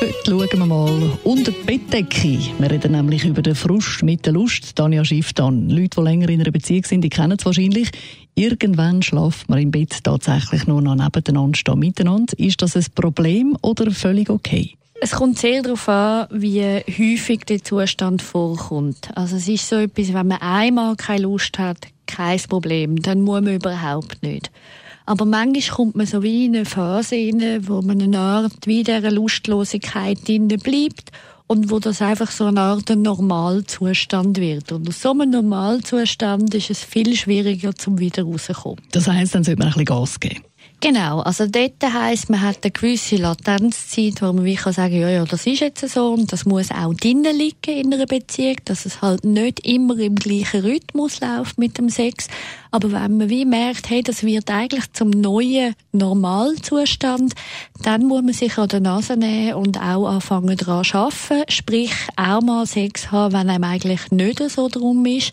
Heute schauen wir mal unter die Bettdecke. Wir reden nämlich über den Frust mit der Lust. Danja Schifftan. Leute, die länger in einer Beziehung sind, die kennen es wahrscheinlich. Irgendwann schlaft man im Bett tatsächlich nur noch nebeneinander stehen miteinander. Ist das ein Problem oder völlig okay? Es kommt sehr darauf an, wie häufig der Zustand vorkommt. Also es ist so etwas, wenn man einmal keine Lust hat, kein Problem, dann muss man überhaupt nicht. Aber manchmal kommt man so wie in eine Phase rein, wo man eine Art wie dieser Lustlosigkeit bleibt und wo das einfach so eine Art Normalzustand wird. Und aus so einem Normalzustand ist es viel schwieriger, zum wieder rauszukommen. Das heisst, dann sollte man ein bisschen Gas geben. Genau, also dort heisst, man hat eine gewisse Latenzzeit, wo man wie kann sagen, ja, ja, das ist jetzt so und das muss auch drinnen liegen in einer Beziehung, dass es halt nicht immer im gleichen Rhythmus läuft mit dem Sex. Aber wenn man wie merkt, hey, das wird eigentlich zum neuen Normalzustand, dann muss man sich an der Nase nehmen und auch anfangen daran zu arbeiten, sprich auch mal Sex haben, wenn einem eigentlich nicht so drum ist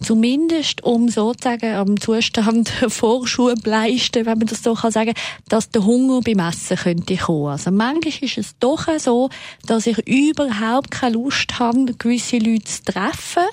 zumindest um sozusagen am Zustand Vorschub leisten, wenn man das so kann sagen, dass der Hunger beim Essen könnte kommen. Also manchmal ist es doch so, dass ich überhaupt keine Lust habe, gewisse Leute zu treffen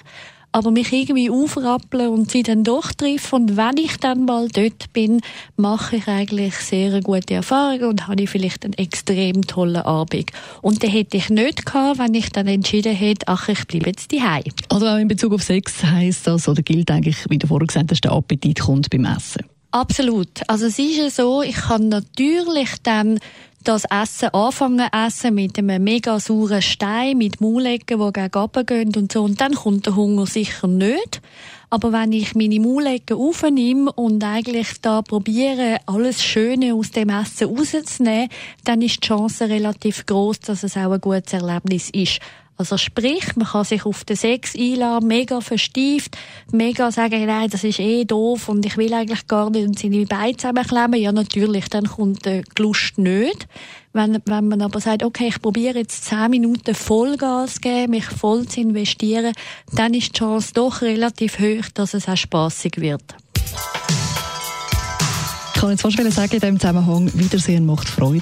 aber mich irgendwie aufrappeln und sie dann doch treffen. Und wenn ich dann mal dort bin, mache ich eigentlich sehr gute Erfahrung und habe vielleicht einen extrem tollen Abend. Und den hätte ich nicht gehabt, wenn ich dann entschieden hätte, ach, ich bleibe jetzt daheim. Also auch in Bezug auf Sex heisst das, oder gilt eigentlich, wie du vorher gesagt hast, der Appetit kommt beim Essen? Absolut. Also es ist ja so, ich kann natürlich dann das Essen anfangen essen mit einem mega sauren Stein, mit Maulecken, die gegen oben gehen und so. Und dann kommt der Hunger sicher nicht. Aber wenn ich meine Maulecken aufnehme und eigentlich da probiere, alles Schöne aus dem Essen rauszunehmen, dann ist die Chance relativ groß, dass es auch ein gutes Erlebnis ist. Also sprich, man kann sich auf den Sex einladen, mega verstieft, mega sagen, nein, das ist eh doof und ich will eigentlich gar nicht und seine Beine zusammenklemmen. Ja, natürlich, dann kommt die Lust nicht. Wenn, wenn man aber sagt, okay, ich probiere jetzt zehn Minuten Vollgas zu geben, mich voll zu investieren, dann ist die Chance doch relativ hoch, dass es auch spaßig wird. Ich kann jetzt fast sagen, in diesem Zusammenhang, Wiedersehen macht Freude.